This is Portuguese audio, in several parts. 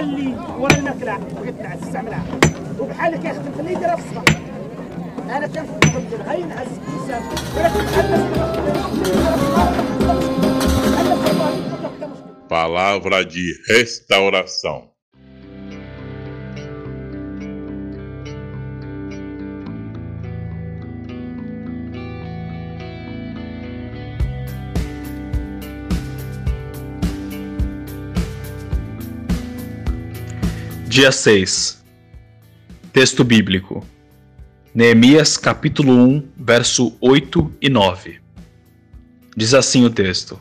بحال اللي ورا الماكله بغيت نستعملها وبحال كيخدم خليه يديرها في الصباح انا كنفضل غير نعس الانسان ولكن بحال Palavra de restauração. Dia 6 Texto bíblico. Neemias capítulo 1, verso 8 e 9 Diz assim o texto: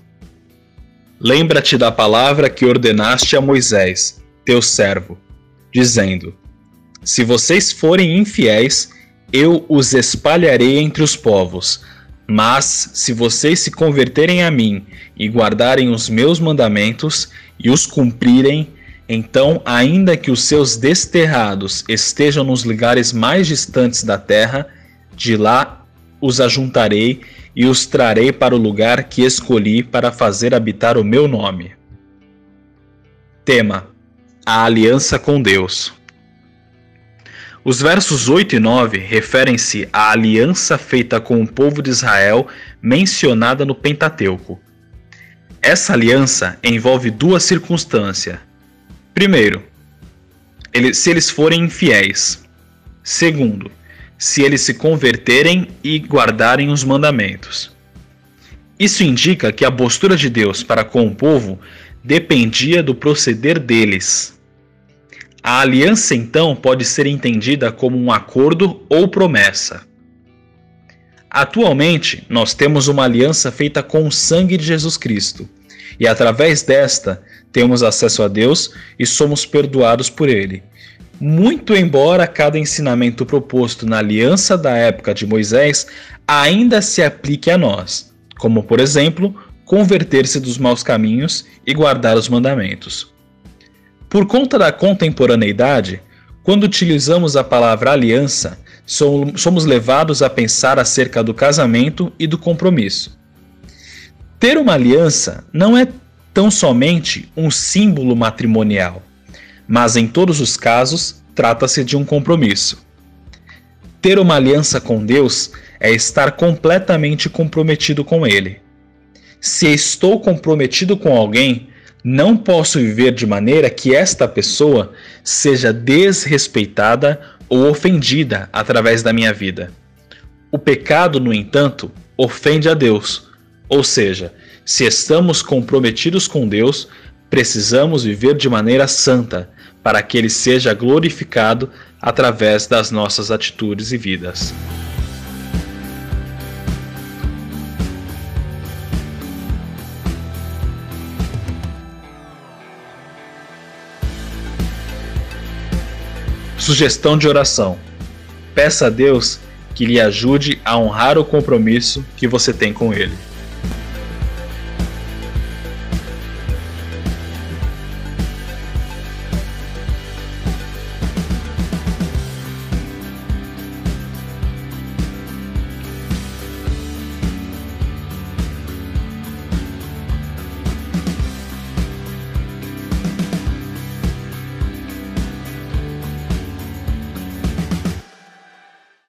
Lembra-te da palavra que ordenaste a Moisés, teu servo, dizendo: Se vocês forem infiéis, eu os espalharei entre os povos. Mas se vocês se converterem a mim e guardarem os meus mandamentos e os cumprirem, então, ainda que os seus desterrados estejam nos lugares mais distantes da terra, de lá os ajuntarei e os trarei para o lugar que escolhi para fazer habitar o meu nome. Tema: A aliança com Deus. Os versos 8 e 9 referem-se à aliança feita com o povo de Israel mencionada no Pentateuco. Essa aliança envolve duas circunstâncias Primeiro, ele, se eles forem infiéis. Segundo, se eles se converterem e guardarem os mandamentos. Isso indica que a postura de Deus para com o povo dependia do proceder deles. A aliança, então, pode ser entendida como um acordo ou promessa. Atualmente, nós temos uma aliança feita com o sangue de Jesus Cristo, e através desta temos acesso a Deus e somos perdoados por Ele. Muito embora cada ensinamento proposto na aliança da época de Moisés ainda se aplique a nós, como por exemplo, converter-se dos maus caminhos e guardar os mandamentos. Por conta da contemporaneidade, quando utilizamos a palavra aliança, somos levados a pensar acerca do casamento e do compromisso. Ter uma aliança não é tão somente um símbolo matrimonial, mas em todos os casos trata-se de um compromisso. Ter uma aliança com Deus é estar completamente comprometido com Ele. Se estou comprometido com alguém, não posso viver de maneira que esta pessoa seja desrespeitada ou ofendida através da minha vida. O pecado, no entanto, ofende a Deus, ou seja, se estamos comprometidos com Deus, precisamos viver de maneira santa, para que Ele seja glorificado através das nossas atitudes e vidas. Sugestão de oração: peça a Deus que lhe ajude a honrar o compromisso que você tem com Ele.